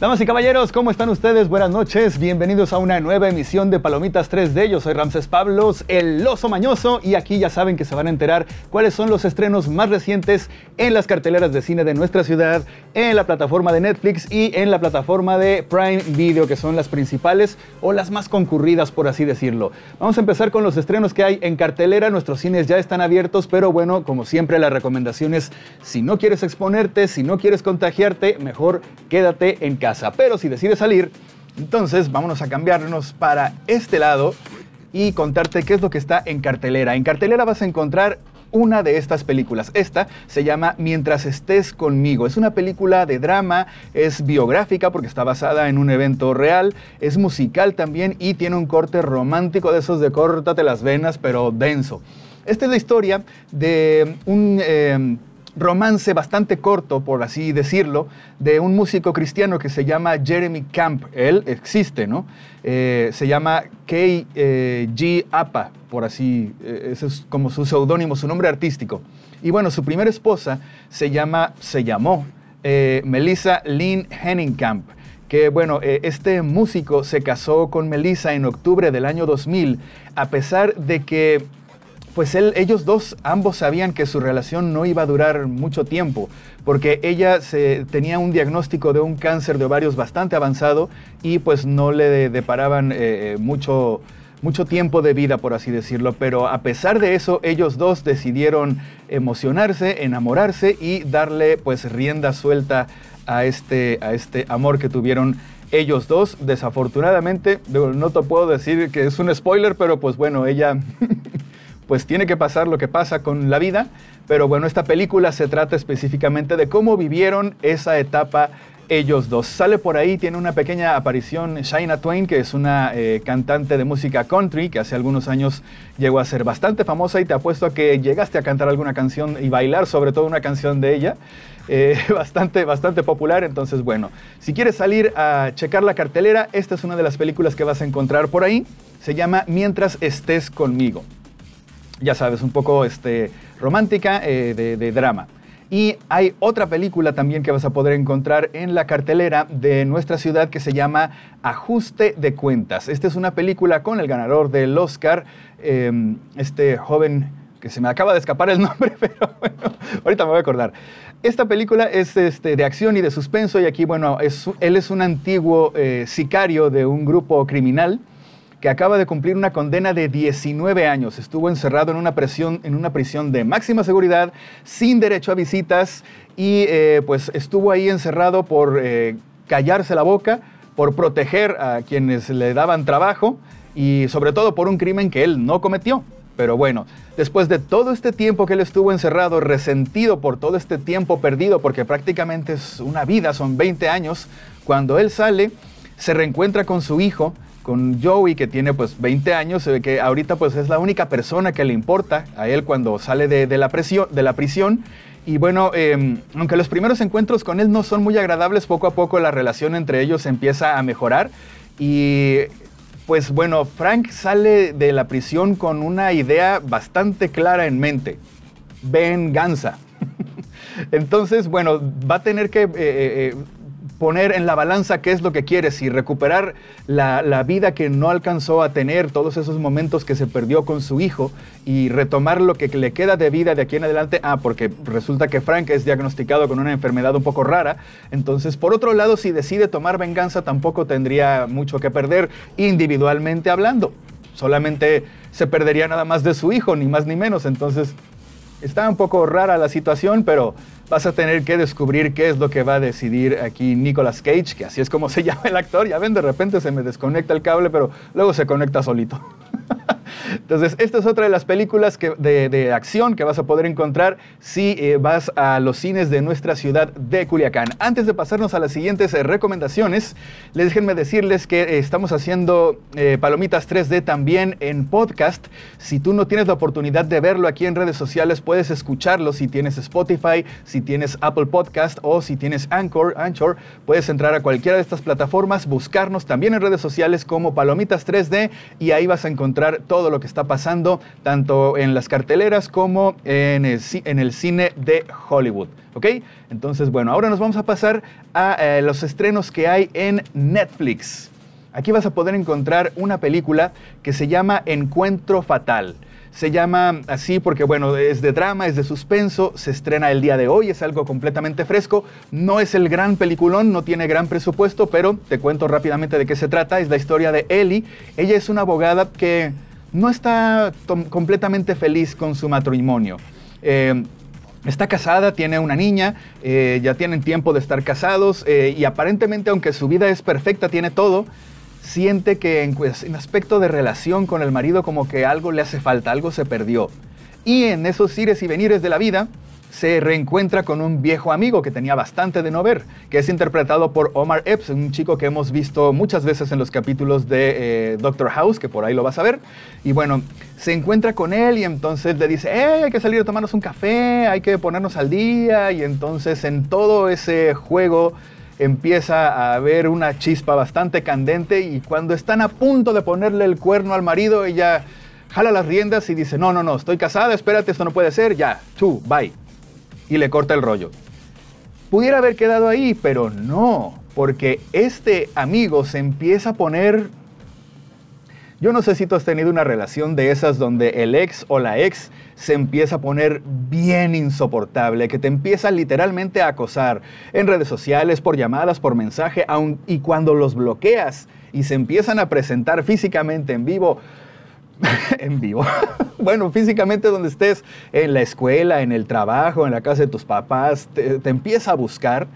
Damas y caballeros, ¿cómo están ustedes? Buenas noches, bienvenidos a una nueva emisión de Palomitas 3D. Yo soy Ramses Pablos, el oso mañoso, y aquí ya saben que se van a enterar cuáles son los estrenos más recientes en las carteleras de cine de nuestra ciudad, en la plataforma de Netflix y en la plataforma de Prime Video, que son las principales o las más concurridas, por así decirlo. Vamos a empezar con los estrenos que hay en cartelera. Nuestros cines ya están abiertos, pero bueno, como siempre, la recomendación es: si no quieres exponerte, si no quieres contagiarte, mejor quédate en casa. Pero si decides salir, entonces vámonos a cambiarnos para este lado y contarte qué es lo que está en cartelera. En cartelera vas a encontrar una de estas películas. Esta se llama Mientras estés conmigo. Es una película de drama, es biográfica porque está basada en un evento real, es musical también y tiene un corte romántico de esos de córtate las venas, pero denso. Esta es la historia de un... Eh, romance bastante corto, por así decirlo, de un músico cristiano que se llama Jeremy Camp. Él existe, ¿no? Eh, se llama K.G. Eh, Apa, por así, eh, ese es como su seudónimo, su nombre artístico. Y bueno, su primera esposa se llama, se llamó Melissa Lynn Henningkamp que bueno, este músico se casó con Melissa en octubre del año 2000, a pesar de que pues ellos dos, ambos sabían que su relación no iba a durar mucho tiempo, porque ella se, tenía un diagnóstico de un cáncer de ovarios bastante avanzado y pues no le deparaban eh, mucho, mucho tiempo de vida, por así decirlo. Pero a pesar de eso, ellos dos decidieron emocionarse, enamorarse y darle pues rienda suelta a este, a este amor que tuvieron ellos dos. Desafortunadamente, no te puedo decir que es un spoiler, pero pues bueno, ella pues tiene que pasar lo que pasa con la vida, pero bueno, esta película se trata específicamente de cómo vivieron esa etapa ellos dos. Sale por ahí, tiene una pequeña aparición Shaina Twain, que es una eh, cantante de música country, que hace algunos años llegó a ser bastante famosa y te apuesto a que llegaste a cantar alguna canción y bailar, sobre todo una canción de ella. Eh, bastante, bastante popular, entonces bueno, si quieres salir a checar la cartelera, esta es una de las películas que vas a encontrar por ahí. Se llama Mientras estés conmigo ya sabes, un poco este, romántica eh, de, drama. Y hay otra película también que vas a poder encontrar en la cartelera de nuestra ciudad que se llama Ajuste de Cuentas. Esta es una película con el ganador del Oscar, em, este joven que se me acaba de escapar el nombre, pero bueno, ahorita me voy a acordar. Esta película es este, de acción y de suspenso y aquí, bueno, él es un antiguo eh, sicario de un grupo criminal que acaba de cumplir una condena de 19 años. Estuvo encerrado en una, prisión, en una prisión de máxima seguridad, sin derecho a visitas, y eh, pues estuvo ahí encerrado por eh, callarse la boca, por proteger a quienes le daban trabajo y sobre todo por un crimen que él no cometió. Pero bueno, después de todo este tiempo que él estuvo encerrado, resentido por todo este tiempo perdido, porque prácticamente es una vida, son 20 años, cuando él sale, se reencuentra con su hijo, con Joey, que tiene pues 20 años, que ahorita pues es la única persona que le importa a él cuando sale de, la, presión, de la prisión. Y bueno, em, aunque los primeros encuentros con él no son muy agradables, poco a poco la relación entre ellos empieza a mejorar. Y pues bueno, Frank sale de la prisión con una idea bastante clara en mente. Venganza. Entonces, bueno, va a tener que eh, eh, poner en la balanza qué es lo que quieres y recuperar la, vida que no alcanzó a tener, todos esos momentos que se perdió con su hijo y retomar lo que le queda de vida de aquí en adelante. Ah, porque resulta que Frank es diagnosticado con una enfermedad un poco rara. Entonces, por otro lado, si decide tomar venganza, tampoco tendría mucho que perder individualmente hablando. Solamente se perdería nada más de su hijo, ni más ni menos. Entonces, está un poco rara la situación, pero vas a tener que descubrir qué es lo que va a decidir aquí Nicolas Cage, que así es como se llama el actor. Ya ven, de repente se me desconecta el cable, pero luego se conecta solito. Entonces, esta es otra de las películas de, acción que vas a poder encontrar si eh, vas a los cines de nuestra ciudad de Culiacán. Antes de pasarnos a las siguientes eh, recomendaciones, les déjenme decirles que eh, estamos haciendo Palomitas 3D también en podcast. Si tú no tienes la oportunidad de verlo aquí en redes sociales, puedes escucharlo si tienes Spotify, si tienes Apple Podcast o si tienes Anchor, Anchor, puedes entrar a cualquiera de estas plataformas, buscarnos también en redes sociales como Palomitas 3D y ahí vas a encontrar todo todo lo que está pasando, tanto en las carteleras como en el, cine de Hollywood. ¿Ok? Entonces, bueno, ahora nos vamos a pasar a eh, los estrenos que hay en Netflix. Aquí vas a poder encontrar una película que se llama Encuentro Fatal. Se llama así porque, bueno, es de drama, es de suspenso, se estrena el día de hoy, es algo completamente fresco. No es el gran peliculón, no tiene gran presupuesto, pero te cuento rápidamente de qué se trata. Es la historia de Ellie. Ella es una abogada que no está completamente feliz con su matrimonio. Eh, Está casada, tiene una niña, eh, ya tienen tiempo de estar casados eh, y aparentemente aunque su vida es perfecta, tiene todo, siente que en, en, aspecto de relación con el marido como que algo le hace falta, algo se perdió. Y en esos ires y venires de la vida, se reencuentra con un viejo amigo que tenía bastante de no ver, que es interpretado por Omar Epps, un chico que hemos visto muchas veces en los capítulos de eh, Doctor House, que por ahí lo vas a ver. Y bueno, se encuentra con él y entonces le dice, hey, hay que salir a tomarnos un café, hay que ponernos al día. Y entonces en todo ese juego empieza a haber una chispa bastante candente y cuando están a punto de ponerle el cuerno al marido, ella jala las riendas y dice, no, no, no, estoy casada, espérate, esto no puede ser, ya, tú, bye y le corta el rollo. Pudiera haber quedado ahí, pero no, porque este amigo se empieza a poner... Yo no sé si tú has tenido una relación de esas donde el ex o la ex se empieza a poner bien insoportable, que te empieza literalmente a acosar en redes sociales, por llamadas, por mensaje, y cuando los bloqueas y se empiezan a presentar físicamente en vivo, en vivo. bueno, físicamente donde estés, en la escuela, en el trabajo, en la casa de tus papás, te, empieza a buscar.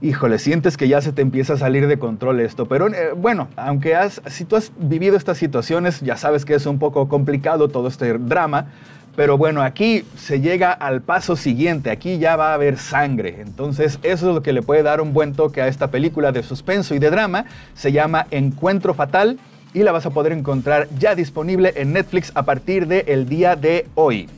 Híjole, sientes que ya se te empieza a salir de control esto. Pero eh, bueno, aunque has, si tú has vivido estas situaciones, ya sabes que es un poco complicado todo este drama. Pero bueno, aquí se llega al paso siguiente, aquí ya va a haber sangre. Entonces eso es lo que le puede dar un buen toque a esta película de suspenso y de drama. Se llama Encuentro Fatal y la vas a poder encontrar ya disponible en Netflix a partir del día de hoy.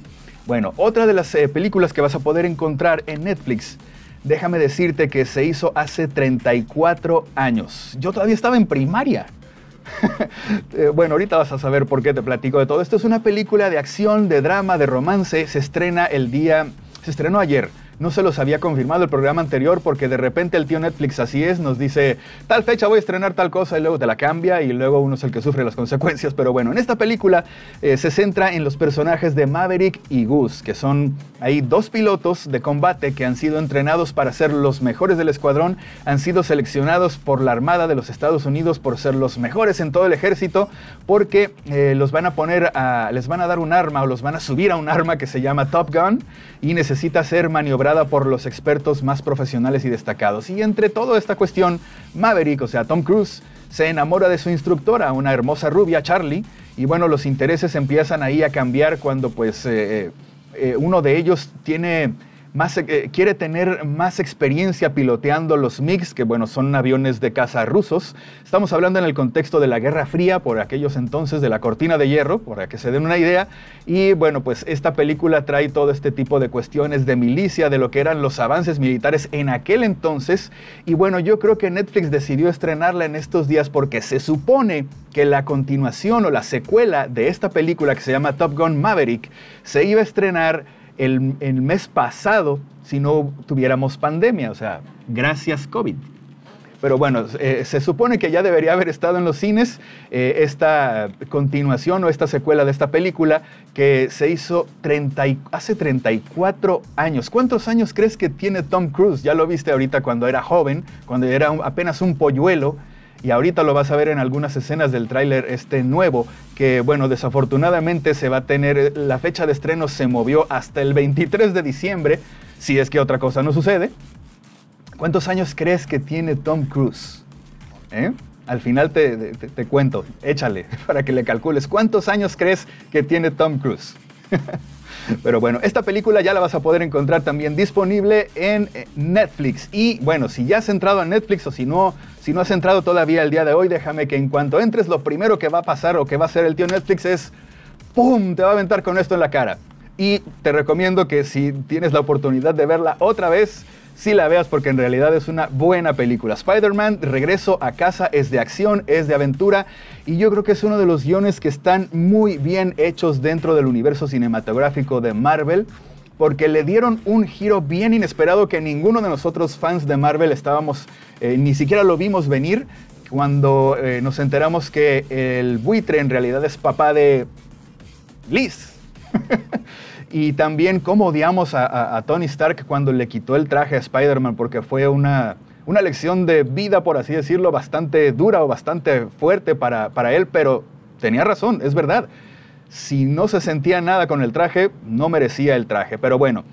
Bueno, otra de las eh, películas que vas a poder encontrar en Netflix, déjame decirte que se hizo hace 34 años. Yo todavía estaba en primaria. Eh, bueno, ahorita vas a saber por qué te platico de todo. Esto es una película de acción, de drama, de romance. Se estrena el día, se estrenó ayer, no se los había confirmado el programa anterior porque de repente el tío Netflix así es, nos dice tal fecha voy a estrenar tal cosa y luego te la cambia y luego uno es el que sufre las consecuencias. Pero bueno, en esta película eh, se centra en los personajes de Maverick y Goose, que son ahí dos pilotos de combate que han sido entrenados para ser los mejores del escuadrón, han sido seleccionados por la Armada de los Estados Unidos por ser los mejores en todo el ejército porque eh, los van a poner a, les van a dar un arma o los van a subir a un arma que se llama Top Gun y necesita ser maniobrado por los expertos más profesionales y destacados. Y entre toda esta cuestión, Maverick, o sea, Tom Cruise, se enamora de su instructora, una hermosa rubia, Charlie, y bueno, los intereses empiezan ahí a cambiar cuando pues eh, eh, uno de ellos tiene eh, quiere tener más experiencia piloteando los MiGs, que bueno, son aviones de caza rusos. Estamos hablando en el contexto de la Guerra Fría, por aquellos entonces de la cortina de hierro, para que se den una idea. Y bueno, pues esta película trae todo este tipo de cuestiones de milicia, de lo que eran los avances militares en aquel entonces. Y bueno, yo creo que Netflix decidió estrenarla en estos días porque se supone que la continuación o la secuela de esta película que se llama Top Gun Maverick se iba a estrenar el, mes pasado si no tuviéramos pandemia, o sea, gracias COVID. Pero bueno, eh, se supone que ya debería haber estado en los cines eh, esta continuación o esta secuela de esta película que se hizo 30 hace 34 años. ¿Cuántos años crees que tiene Tom Cruise? Ya lo viste ahorita cuando era joven, cuando era apenas un polluelo y ahorita lo vas a ver en algunas escenas del tráiler este nuevo, que bueno, desafortunadamente se va a tener, la fecha de estreno se movió hasta el 23 de diciembre, si es que otra cosa no sucede. ¿Cuántos años crees que tiene Tom Cruise? ¿Eh? Al final te, te cuento, échale para que le calcules. ¿Cuántos años crees que tiene Tom Cruise? Pero bueno, esta película ya la vas a poder encontrar también disponible en eh, Netflix. Y bueno, si ya has entrado a Netflix o si no, si no has entrado todavía el día de hoy, déjame que en cuanto entres, lo primero que va a pasar o que va a hacer el tío Netflix es ¡pum! Te va a aventar con esto en la cara. Y te recomiendo que si tienes la oportunidad de verla otra vez, sí la veas porque en realidad es una buena película. Spider-Man, Regreso a casa, es de acción, es de aventura y yo creo que es uno de los guiones que están muy bien hechos dentro del universo cinematográfico de Marvel porque le dieron un giro bien inesperado que ninguno de nosotros fans de Marvel estábamos, eh, ni siquiera lo vimos venir cuando eh, nos enteramos que el buitre en realidad es papá de Liz. y también cómo odiamos a, Tony Stark cuando le quitó el traje a Spider-Man porque fue una, una lección de vida, por así decirlo, bastante dura o bastante fuerte para, para él, pero tenía razón, es verdad. Si no se sentía nada con el traje, no merecía el traje. Pero bueno,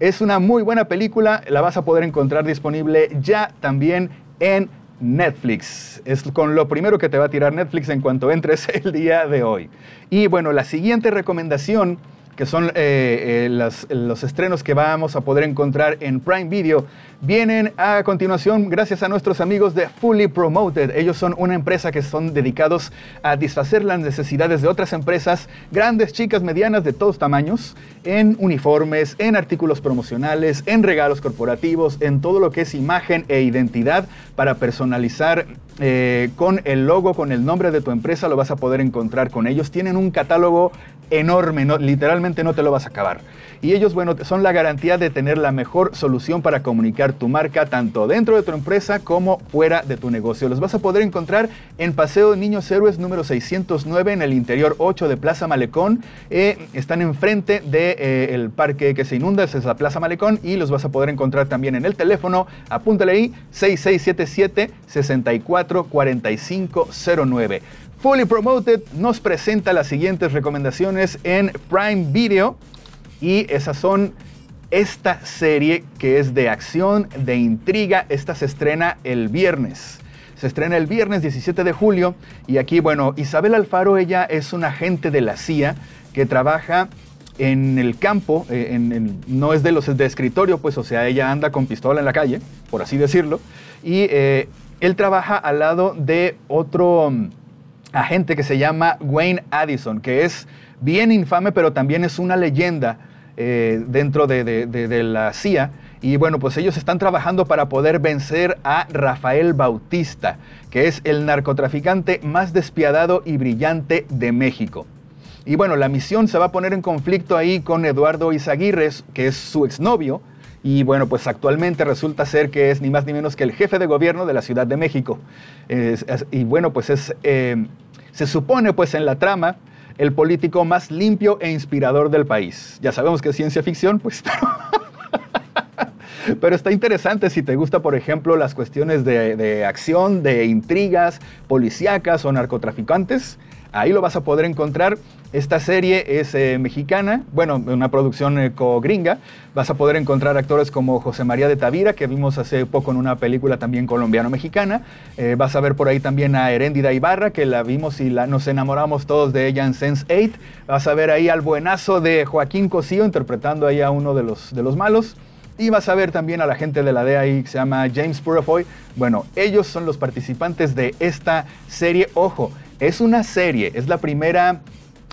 es una muy buena película, la vas a poder encontrar disponible ya también en Netflix. Es con lo primero que te va a tirar Netflix en cuanto entres el día de hoy. Y bueno, la siguiente recomendación que son eh, eh, los estrenos que vamos a poder encontrar en Prime Video, vienen a continuación gracias a nuestros amigos de Fully Promoted. Ellos son una empresa que son dedicados a disfacer las necesidades de otras empresas, grandes, chicas, medianas, de todos tamaños, en uniformes, en artículos promocionales, en regalos corporativos, en todo lo que es imagen e identidad para personalizar eh, con el logo, con el nombre de tu empresa, lo vas a poder encontrar con ellos. Tienen un catálogo enorme, literalmente no te lo vas a acabar. Y ellos, bueno, son la garantía de tener la mejor solución para comunicar tu marca tanto dentro de tu empresa como fuera de tu negocio. Los vas a poder encontrar en Paseo Niños Héroes número 609 en el interior 8 de Plaza Malecón. Eh, están enfrente del de, eh, parque que se inunda, esa es la Plaza Malecón, y los vas a poder encontrar también en el teléfono, apúntale ahí, 6677 644509. Fully Promoted nos presenta las siguientes recomendaciones en Prime Video y esas son esta serie que es de acción, de intriga. Esta se estrena el viernes. Se estrena el viernes 17 de julio y aquí, bueno, Isabel Alfaro, ella es una agente de la CIA que trabaja en el campo, eh, no es de los de escritorio, pues, o sea, ella anda con pistola en la calle, por así decirlo, y eh, él trabaja al lado de otro mm, agente que se llama Wayne Addison, que es bien infame, pero también es una leyenda eh, dentro de, la CIA. Y bueno, pues ellos están trabajando para poder vencer a Rafael Bautista, que es el narcotraficante más despiadado y brillante de México. Y bueno, la misión se va a poner en conflicto ahí con Eduardo Izaguirres, que es su exnovio, y bueno, pues actualmente resulta ser que es ni más ni menos que el jefe de gobierno de la Ciudad de México. y bueno, pues es, eh, se supone pues en la trama el político más limpio e inspirador del país. Ya sabemos que es ciencia ficción, pues, pero, está interesante si te gusta, por ejemplo, las cuestiones de, de acción, de intrigas policíacas o narcotraficantes. Ahí lo vas a poder encontrar. Esta serie es eh, mexicana, bueno, una producción eh, co-gringa. Vas a poder encontrar actores como José María de Tavira, que vimos hace poco en una película también colombiano-mexicana. Eh, vas a ver por ahí también a Heréndida Ibarra, que la vimos y nos enamoramos todos de ella en Sense 8. Vas a ver ahí al buenazo de Joaquín Cosío interpretando ahí a uno de los, de los malos. Y vas a ver también a la gente de la DEA que se llama James Purafoy. Bueno, ellos son los participantes de esta serie. Ojo, es una serie, es la primera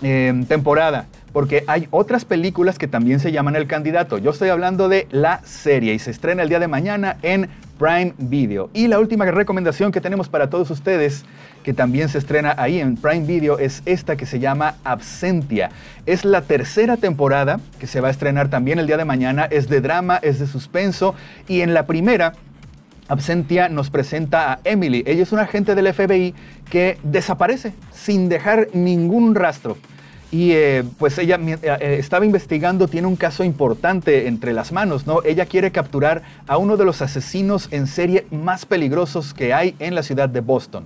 em, temporada, porque hay otras películas que también se llaman El Candidato. Yo estoy hablando de la serie y se estrena el día de mañana en Prime Video. Y la última recomendación que tenemos para todos ustedes, que también se estrena ahí en Prime Video, es esta que se llama Absentia. Es la tercera temporada que se va a estrenar también el día de mañana. Es de drama, es de suspenso y en la primera Absentia nos presenta a Emily. Ella es una agente del FBI que desaparece sin dejar ningún rastro. Y eh, pues ella eh, eh, estaba investigando, tiene un caso importante entre las manos, ¿no? Ella quiere capturar a uno de los asesinos en serie más peligrosos que hay en la ciudad de Boston.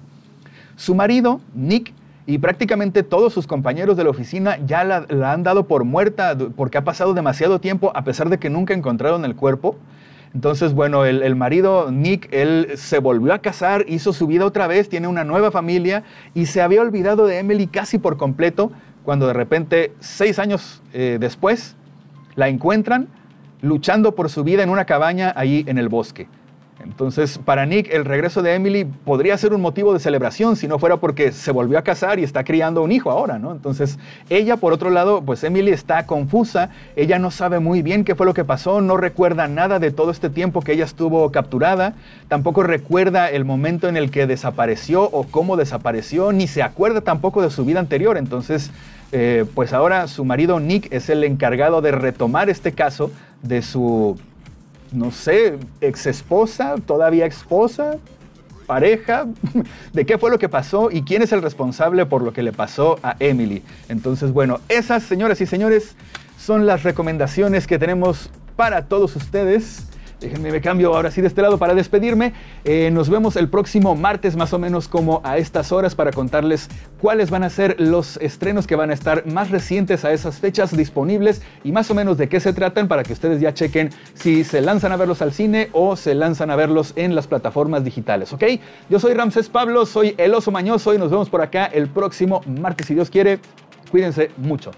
Su marido, Nick, y prácticamente todos sus compañeros de la oficina ya la, la han dado por muerta porque ha pasado demasiado tiempo a pesar de que nunca encontraron el cuerpo. Entonces, bueno, el, marido Nick, él se volvió a casar, hizo su vida otra vez, tiene una nueva familia y se había olvidado de Emily casi por completo cuando de repente, seis años eh, después, la encuentran luchando por su vida en una cabaña ahí en el bosque. Entonces, para Nick, el regreso de Emily podría ser un motivo de celebración si no fuera porque se volvió a casar y está criando un hijo ahora, ¿no? Entonces, ella, por otro lado, pues Emily está confusa, ella no sabe muy bien qué fue lo que pasó, no recuerda nada de todo este tiempo que ella estuvo capturada, tampoco recuerda el momento en el que desapareció o cómo desapareció, ni se acuerda tampoco de su vida anterior. Entonces, eh, pues ahora su marido Nick es el encargado de retomar este caso de su no sé, ex esposa, todavía esposa, pareja, de qué fue lo que pasó y quién es el responsable por lo que le pasó a Emily. Entonces, bueno, esas, señoras y señores, son las recomendaciones que tenemos para todos ustedes. Déjenme me cambio ahora sí de este lado para despedirme. Eh, nos vemos el próximo martes más o menos como a estas horas para contarles cuáles van a ser los estrenos que van a estar más recientes a esas fechas disponibles y más o menos de qué se tratan para que ustedes ya chequen si se lanzan a verlos al cine o se lanzan a verlos en las plataformas digitales, ¿ok? Yo soy Ramses Pablo, soy el oso mañoso y nos vemos por acá el próximo martes si Dios quiere. Cuídense mucho.